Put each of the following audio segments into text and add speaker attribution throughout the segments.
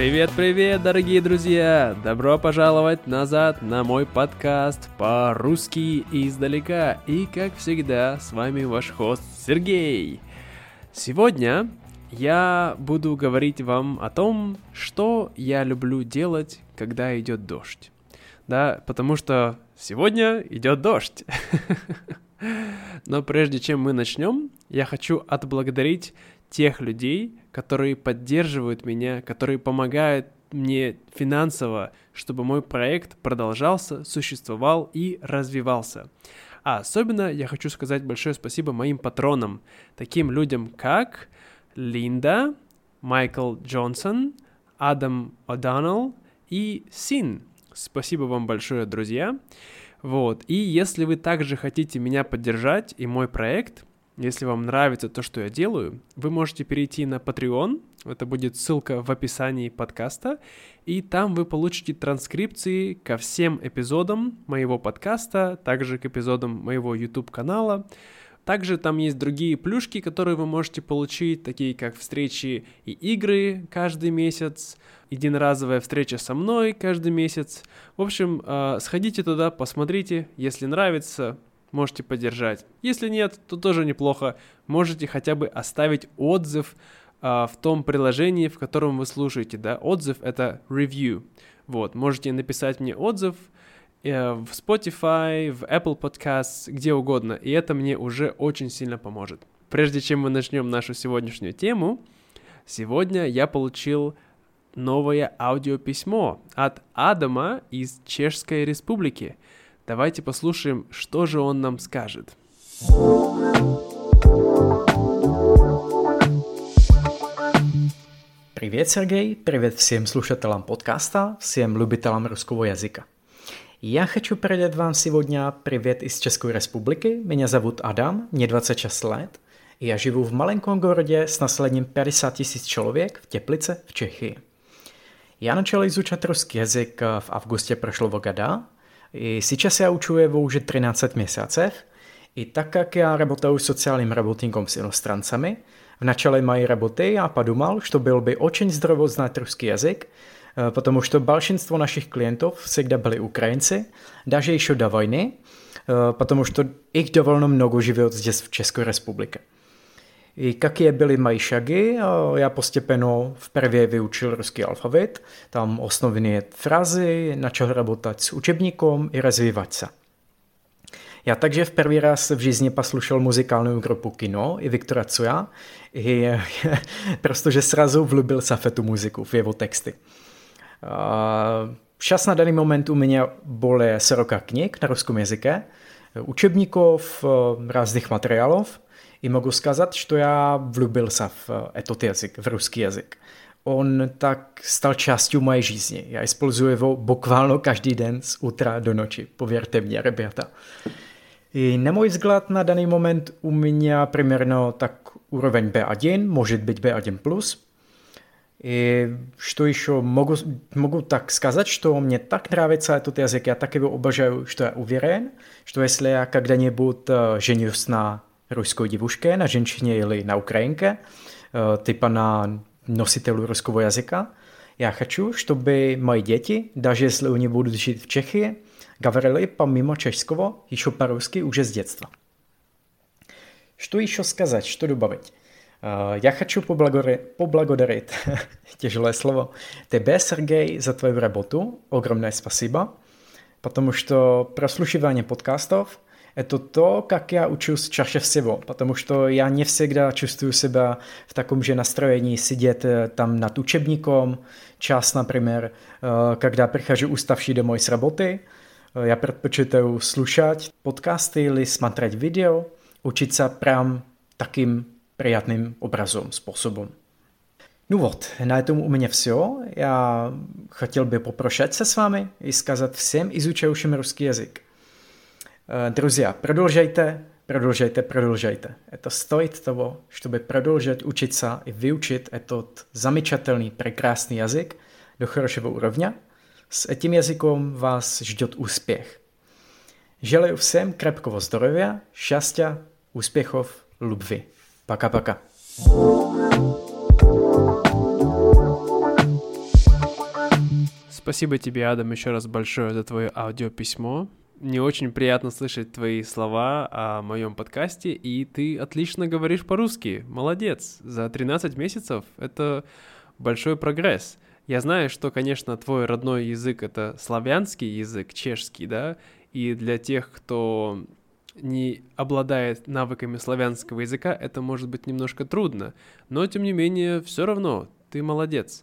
Speaker 1: Привет-привет, дорогие друзья! Добро пожаловать назад на мой подкаст по-русски издалека. И, как всегда, с вами ваш хост Сергей. Сегодня я буду говорить вам о том, что я люблю делать, когда идет дождь. Да, потому что сегодня идет дождь. Но прежде чем мы начнем, я хочу отблагодарить тех людей, которые поддерживают меня, которые помогают мне финансово, чтобы мой проект продолжался, существовал и развивался. А особенно я хочу сказать большое спасибо моим патронам, таким людям как Линда, Майкл Джонсон, Адам О'Доннелл и Син. Спасибо вам большое, друзья. Вот. И если вы также хотите меня поддержать и мой проект, если вам нравится то, что я делаю, вы можете перейти на Patreon, это будет ссылка в описании подкаста, и там вы получите транскрипции ко всем эпизодам моего подкаста, также к эпизодам моего YouTube-канала. Также там есть другие плюшки, которые вы можете получить, такие как встречи и игры каждый месяц, единоразовая встреча со мной каждый месяц. В общем, а, сходите туда, посмотрите, если нравится, можете поддержать. Если нет, то тоже неплохо. Можете хотя бы оставить отзыв а, в том приложении, в котором вы слушаете, да. Отзыв — это review. Вот, можете написать мне отзыв э, в Spotify, в Apple Podcasts, где угодно, и это мне уже очень сильно поможет. Прежде чем мы начнем нашу сегодняшнюю тему, сегодня я получил новое аудиописьмо от Адама из Чешской Республики — Давайте послушаем, что же он нам скажет.
Speaker 2: Привет, Сергей, привет всем слушателям подкаста, всем любителям русского языка. Я хочу передать вам сегодня привет из České republiky. Меня зовут Adam, мне 26 лет. И я живу в маленьком городе с населением 50 тысяч человек в Теplice в Чехии. Я начал изучать русский язык в августе прошлого года – i сейчас я учу его уже 13 месяцев, и так как я работаю социальным работником с иностранцами, в начале моей работы я подумал, что byl by очень здорово знать русский язык, потому что большинство наших клиентов всегда были Украинцы, даже еще до войны, потому что их довольно много живет здесь в České republice. I jaké byly moje šagy, já postepeno v prvě vyučil ruský alfabet, tam osnovné frazy, načal работать s učebníkom i rozvívat se. Já takže v první raz v жизни послушал muzikálnu grupu Kino i Viktora Cuja, i, protože srazu vlubil se v tu muziku, v jeho texty. Čas na daný moment u mě bole soroka knih na ruském jazyke, učebníkov, různých materiálů, i mohu сказать, что я влюбился в этот язык, в русский язык. On tak stal částí mojej жизни. Já использую его буквально každý den z útra do noči. Pověřte mě, ребята. I na můj vzhled na daný moment u mě примерно tak úroveň B1, může být B1+. И что еще могу, могу так сказать, что мне так нравится этот язык, я так его обожаю, что я уверен, что если я когда-нибудь женюсь на ruskou divuške, na ženčině ili na Ukrajinke, eh, typa na nositelů ruského jazyka. Já хочу, чтобы мои дети, даже если они будут жить в Чехии, говорили помимо чешского еще по-русски уже с детства. Что еще сказать, что добавить? Я хочу поблагодарить, поблагодарить тяжелое слово, тебе, Сергей, за твою работу. Огромное спасибо, потому что прослушивание подкастов – это то, как я учусь чаще всего, потому что я не всегда чувствую себя в таком же настроении сидеть там над учебником, час, например, когда прихожу уставший домой с работы, я предпочитаю слушать подкасты или смотреть видео, учиться прям таким приятным образом, способом. Ну вот, на этом у меня все. Я хотел бы попрощаться с вами и сказать всем изучающим русский язык. Друзья, продолжайте, продолжайте, продолжайте. Это стоит того, чтобы продолжать учиться и выучить этот замечательный, прекрасный язык до хорошего уровня. С этим языком вас ждет успех. Желаю всем крепкого здоровья, счастья, успехов, любви. Пока-пока.
Speaker 1: Спасибо тебе, Адам, еще раз большое за твое аудиописьмо. Мне очень приятно слышать твои слова о моем подкасте, и ты отлично говоришь по-русски. Молодец. За 13 месяцев это большой прогресс. Я знаю, что, конечно, твой родной язык — это славянский язык, чешский, да, и для тех, кто не обладает навыками славянского языка, это может быть немножко трудно, но, тем не менее, все равно, ты молодец.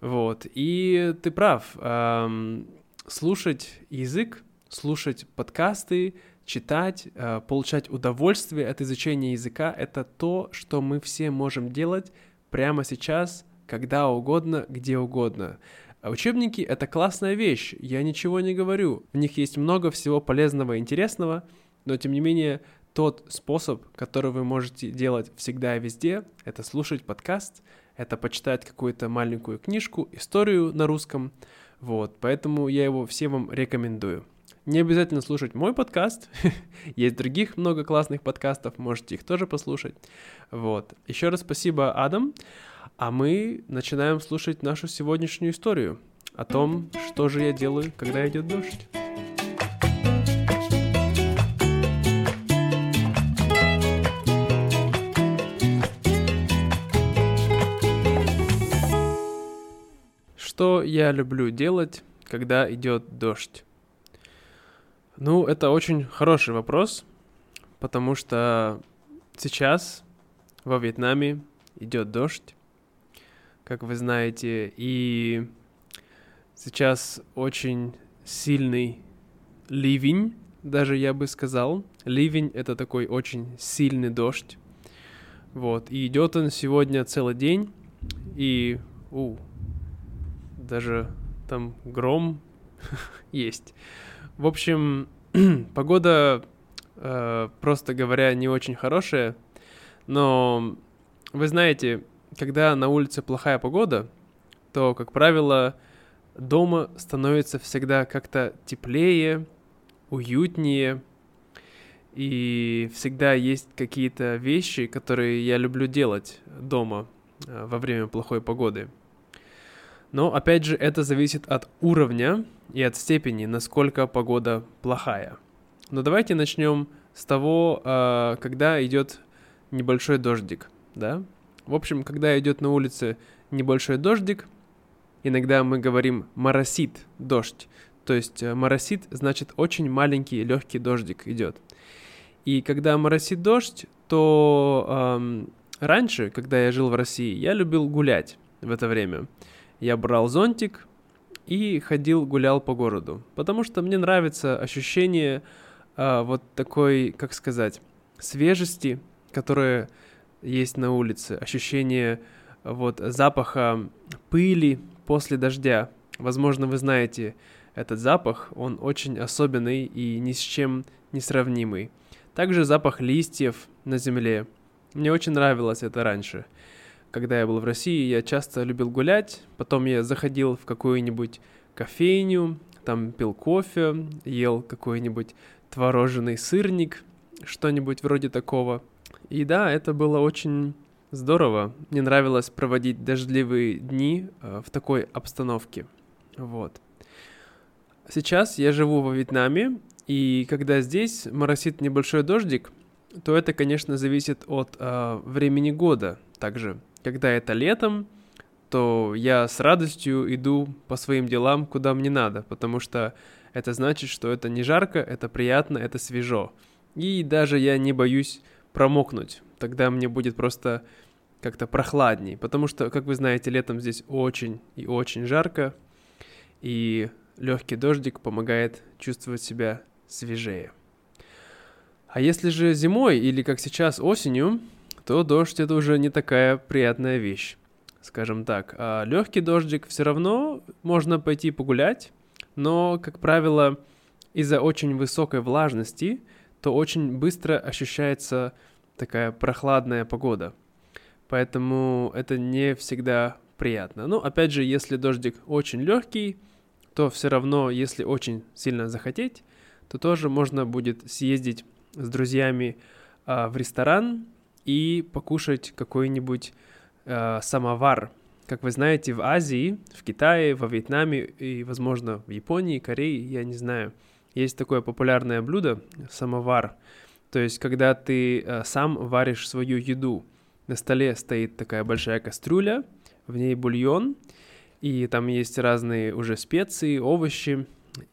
Speaker 1: Вот, и ты прав, эм, слушать язык, слушать подкасты, читать, э, получать удовольствие от изучения языка — это то, что мы все можем делать прямо сейчас — когда угодно, где угодно. А учебники — это классная вещь, я ничего не говорю. В них есть много всего полезного и интересного, но тем не менее тот способ, который вы можете делать всегда и везде, это слушать подкаст, это почитать какую-то маленькую книжку, историю на русском. Вот, поэтому я его всем вам рекомендую. Не обязательно слушать мой подкаст, есть других много классных подкастов, можете их тоже послушать. Вот. Еще раз спасибо, Адам. А мы начинаем слушать нашу сегодняшнюю историю о том, что же я делаю, когда идет дождь. Что я люблю делать, когда идет дождь? Ну, это очень хороший вопрос, потому что сейчас во Вьетнаме идет дождь, как вы знаете, и сейчас очень сильный ливень, даже я бы сказал. Ливень — это такой очень сильный дождь. Вот, и идет он сегодня целый день, и, у, даже там гром есть. В общем, погода, э, просто говоря, не очень хорошая, но вы знаете, когда на улице плохая погода, то, как правило, дома становится всегда как-то теплее, уютнее, и всегда есть какие-то вещи, которые я люблю делать дома э, во время плохой погоды. Но, опять же, это зависит от уровня и от степени, насколько погода плохая. Но давайте начнем с того, э, когда идет небольшой дождик, да? В общем, когда идет на улице небольшой дождик, иногда мы говорим «моросит дождь». То есть э, моросит значит очень маленький легкий дождик идет. И когда моросит дождь, то эм, раньше, когда я жил в России, я любил гулять в это время. Я брал зонтик и ходил, гулял по городу, потому что мне нравится ощущение э, вот такой, как сказать, свежести, которая есть на улице, ощущение вот запаха пыли после дождя. Возможно, вы знаете этот запах, он очень особенный и ни с чем не сравнимый. Также запах листьев на земле. Мне очень нравилось это раньше. Когда я был в России, я часто любил гулять, потом я заходил в какую-нибудь кофейню, там пил кофе, ел какой-нибудь творожный сырник, что-нибудь вроде такого – и да, это было очень здорово. Мне нравилось проводить дождливые дни э, в такой обстановке. Вот. Сейчас я живу во Вьетнаме, и когда здесь моросит небольшой дождик, то это, конечно, зависит от э, времени года. Также, когда это летом, то я с радостью иду по своим делам, куда мне надо, потому что это значит, что это не жарко, это приятно, это свежо. И даже я не боюсь промокнуть. Тогда мне будет просто как-то прохладней, потому что, как вы знаете, летом здесь очень и очень жарко, и легкий дождик помогает чувствовать себя свежее. А если же зимой или как сейчас осенью, то дождь это уже не такая приятная вещь, скажем так. А легкий дождик все равно можно пойти погулять, но, как правило, из-за очень высокой влажности – то очень быстро ощущается такая прохладная погода. Поэтому это не всегда приятно. Но опять же, если дождик очень легкий, то все равно, если очень сильно захотеть, то тоже можно будет съездить с друзьями а, в ресторан и покушать какой-нибудь а, самовар. как вы знаете, в Азии, в Китае, во Вьетнаме и, возможно, в Японии, Корее, я не знаю, есть такое популярное блюдо — самовар. То есть, когда ты э, сам варишь свою еду. На столе стоит такая большая кастрюля, в ней бульон, и там есть разные уже специи, овощи,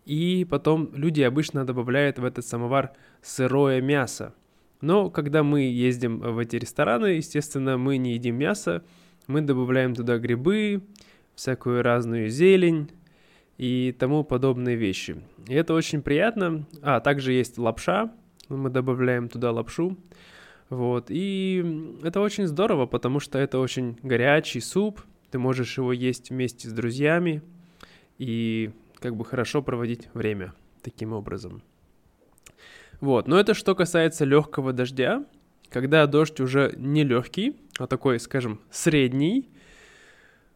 Speaker 1: и потом люди обычно добавляют в этот самовар сырое мясо. Но когда мы ездим в эти рестораны, естественно, мы не едим мясо, мы добавляем туда грибы, всякую разную зелень и тому подобные вещи. И это очень приятно. А, также есть лапша, мы добавляем туда лапшу. Вот, и это очень здорово, потому что это очень горячий суп, ты можешь его есть вместе с друзьями и как бы хорошо проводить время таким образом. Вот, но это что касается легкого дождя. Когда дождь уже не легкий, а такой, скажем, средний,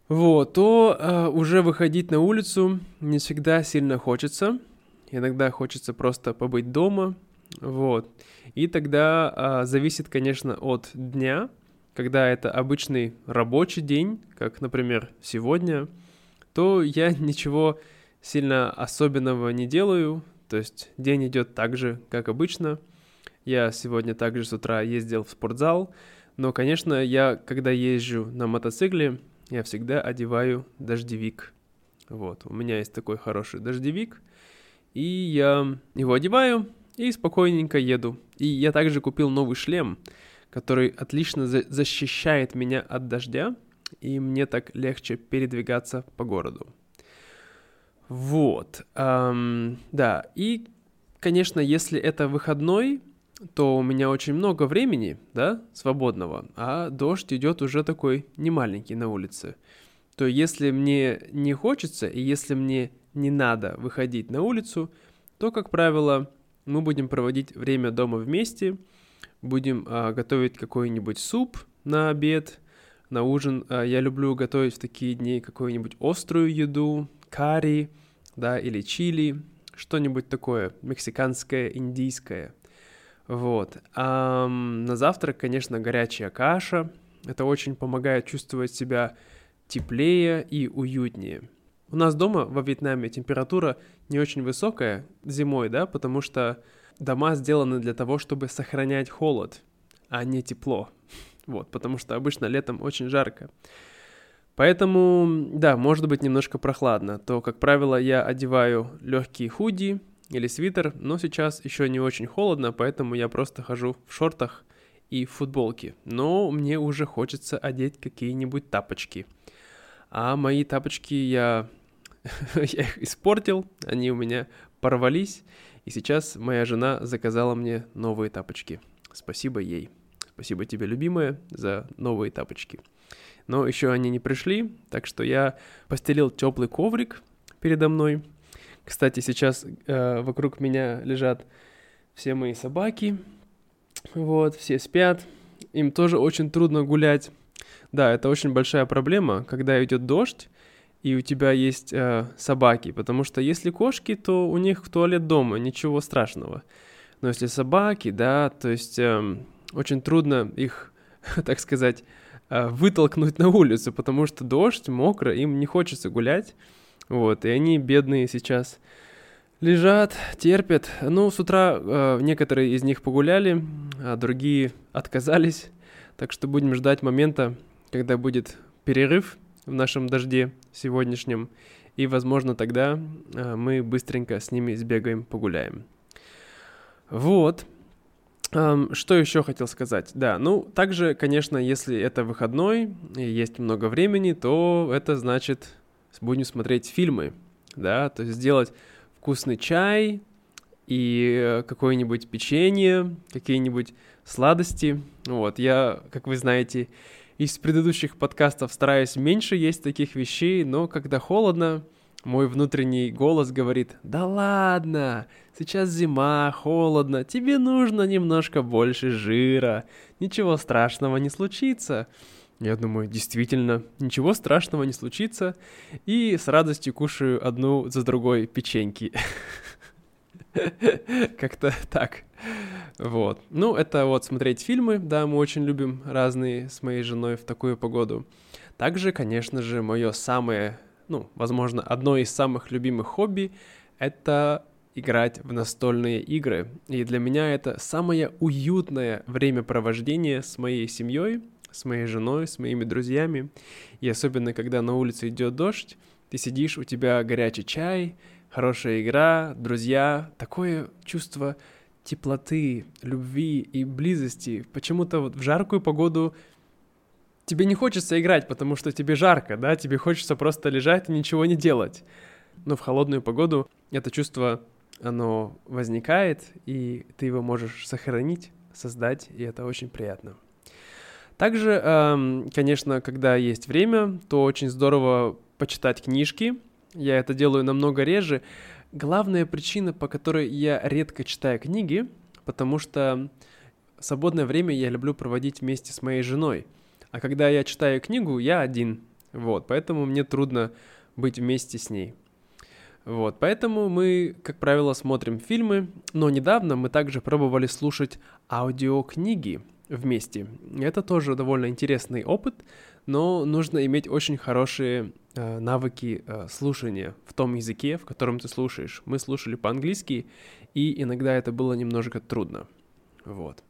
Speaker 1: вот, то э, уже выходить на улицу не всегда сильно хочется. Иногда хочется просто побыть дома, вот. И тогда э, зависит, конечно, от дня, когда это обычный рабочий день, как, например, сегодня, то я ничего сильно особенного не делаю, то есть день идет так же, как обычно. Я сегодня также с утра ездил в спортзал, но, конечно, я, когда езжу на мотоцикле, я всегда одеваю дождевик. Вот, у меня есть такой хороший дождевик, и я его одеваю и спокойненько еду. И я также купил новый шлем, который отлично за- защищает меня от дождя, и мне так легче передвигаться по городу. Вот, эм, да, и, конечно, если это выходной, то у меня очень много времени, да, свободного, а дождь идет уже такой немаленький на улице. То если мне не хочется и если мне не надо выходить на улицу, то, как правило, мы будем проводить время дома вместе, будем а, готовить какой-нибудь суп на обед, на ужин. А, я люблю готовить в такие дни какую-нибудь острую еду, карри, да, или чили, что-нибудь такое, мексиканское, индийское – вот. А на завтрак, конечно, горячая каша. Это очень помогает чувствовать себя теплее и уютнее. У нас дома во Вьетнаме температура не очень высокая зимой, да, потому что дома сделаны для того, чтобы сохранять холод, а не тепло. Вот, потому что обычно летом очень жарко. Поэтому, да, может быть немножко прохладно. То, как правило, я одеваю легкие худи, или свитер, но сейчас еще не очень холодно, поэтому я просто хожу в шортах и футболке. Но мне уже хочется одеть какие-нибудь тапочки. А мои тапочки я, я их испортил, они у меня порвались, и сейчас моя жена заказала мне новые тапочки. Спасибо ей. Спасибо тебе, любимая, за новые тапочки. Но еще они не пришли, так что я постелил теплый коврик передо мной – кстати, сейчас э, вокруг меня лежат все мои собаки. Вот, все спят. Им тоже очень трудно гулять. Да, это очень большая проблема, когда идет дождь, и у тебя есть э, собаки. Потому что если кошки, то у них туалет дома, ничего страшного. Но если собаки, да, то есть э, очень трудно их, так сказать, э, вытолкнуть на улицу, потому что дождь, мокро, им не хочется гулять. Вот, и они бедные сейчас лежат, терпят. Ну, с утра э, некоторые из них погуляли, а другие отказались. Так что будем ждать момента, когда будет перерыв в нашем дожде сегодняшнем. И, возможно, тогда э, мы быстренько с ними сбегаем, погуляем. Вот. Um, что еще хотел сказать? Да, ну, также, конечно, если это выходной и есть много времени, то это значит будем смотреть фильмы, да, то есть сделать вкусный чай и э, какое-нибудь печенье, какие-нибудь сладости. Вот, я, как вы знаете, из предыдущих подкастов стараюсь меньше есть таких вещей, но когда холодно, мой внутренний голос говорит, да ладно, сейчас зима, холодно, тебе нужно немножко больше жира, ничего страшного не случится. Я думаю, действительно, ничего страшного не случится. И с радостью кушаю одну за другой печеньки. Как-то так. Вот. Ну, это вот смотреть фильмы, да, мы очень любим разные с моей женой в такую погоду. Также, конечно же, мое самое, ну, возможно, одно из самых любимых хобби — это играть в настольные игры. И для меня это самое уютное времяпровождение с моей семьей, с моей женой, с моими друзьями. И особенно, когда на улице идет дождь, ты сидишь, у тебя горячий чай, хорошая игра, друзья, такое чувство теплоты, любви и близости. Почему-то вот в жаркую погоду тебе не хочется играть, потому что тебе жарко, да, тебе хочется просто лежать и ничего не делать. Но в холодную погоду это чувство, оно возникает, и ты его можешь сохранить, создать, и это очень приятно. Также, эм, конечно, когда есть время, то очень здорово почитать книжки. Я это делаю намного реже, Главная причина, по которой я редко читаю книги, потому что свободное время я люблю проводить вместе с моей женой. А когда я читаю книгу, я один. Вот, поэтому мне трудно быть вместе с ней. Вот, поэтому мы, как правило, смотрим фильмы, но недавно мы также пробовали слушать аудиокниги вместе. Это тоже довольно интересный опыт, но нужно иметь очень хорошие Э, навыки э, слушания в том языке, в котором ты слушаешь. Мы слушали по-английски, и иногда это было немножко трудно. Вот.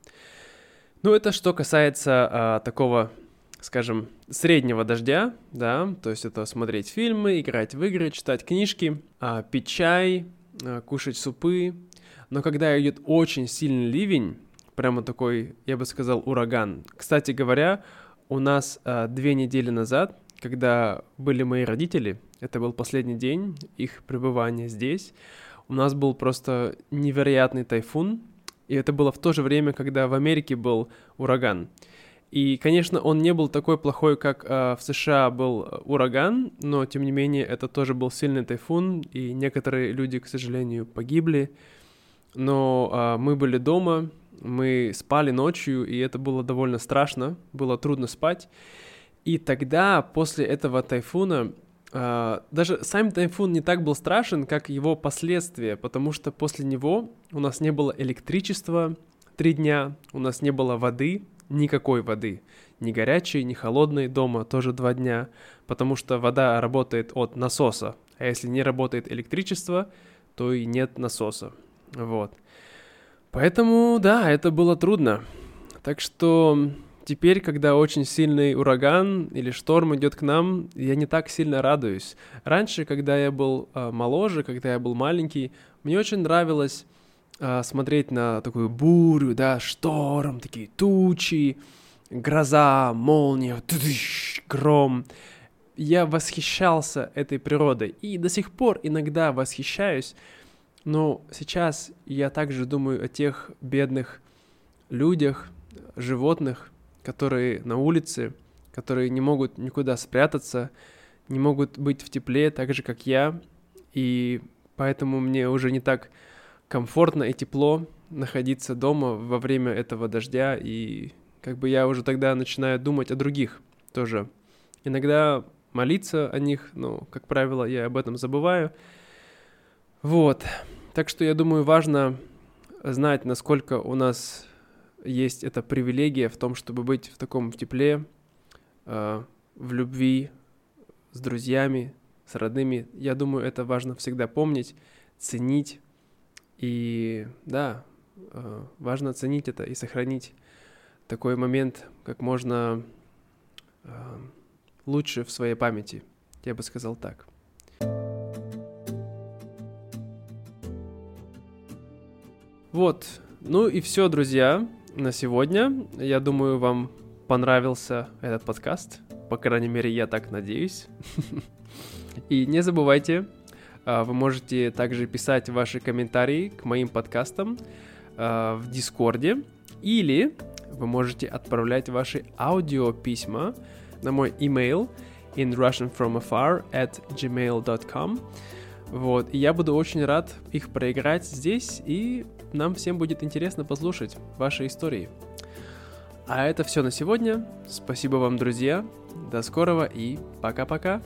Speaker 1: Ну, это что касается а, такого, скажем, среднего дождя, да, то есть это смотреть фильмы, играть в игры, читать книжки, а, пить чай, а, кушать супы. Но когда идет очень сильный ливень, прямо такой, я бы сказал, ураган. Кстати говоря, у нас а, две недели назад когда были мои родители, это был последний день их пребывания здесь, у нас был просто невероятный тайфун, и это было в то же время, когда в Америке был ураган. И, конечно, он не был такой плохой, как э, в США был ураган, но, тем не менее, это тоже был сильный тайфун, и некоторые люди, к сожалению, погибли. Но э, мы были дома, мы спали ночью, и это было довольно страшно, было трудно спать. И тогда, после этого тайфуна, Uh, даже сам тайфун не так был страшен, как его последствия, потому что после него у нас не было электричества три дня, у нас не было воды, никакой воды, ни горячей, ни холодной дома тоже два дня, потому что вода работает от насоса, а если не работает электричество, то и нет насоса, вот. Поэтому, да, это было трудно. Так что Теперь, когда очень сильный ураган или шторм идет к нам, я не так сильно радуюсь. Раньше, когда я был э, моложе, когда я был маленький, мне очень нравилось смотреть на такую бурю, да, шторм, такие тучи, гроза, молния, гром. Я восхищался этой природой и до сих пор иногда восхищаюсь, но сейчас я также думаю о тех бедных людях, животных, которые на улице, которые не могут никуда спрятаться, не могут быть в тепле, так же, как я, и поэтому мне уже не так комфортно и тепло находиться дома во время этого дождя, и как бы я уже тогда начинаю думать о других тоже. Иногда молиться о них, но, как правило, я об этом забываю. Вот. Так что я думаю, важно знать, насколько у нас есть эта привилегия в том, чтобы быть в таком тепле, э, в любви с друзьями, с родными. Я думаю, это важно всегда помнить, ценить. И да, э, важно ценить это и сохранить такой момент как можно э, лучше в своей памяти. Я бы сказал так. Вот, ну и все, друзья на сегодня. Я думаю, вам понравился этот подкаст. По крайней мере, я так надеюсь. И не забывайте, вы можете также писать ваши комментарии к моим подкастам а, в Дискорде. Или вы можете отправлять ваши аудиописьма на мой email in russianfromafar at gmail.com. Вот, и я буду очень рад их проиграть здесь и нам всем будет интересно послушать ваши истории. А это все на сегодня. Спасибо вам, друзья. До скорого и пока-пока.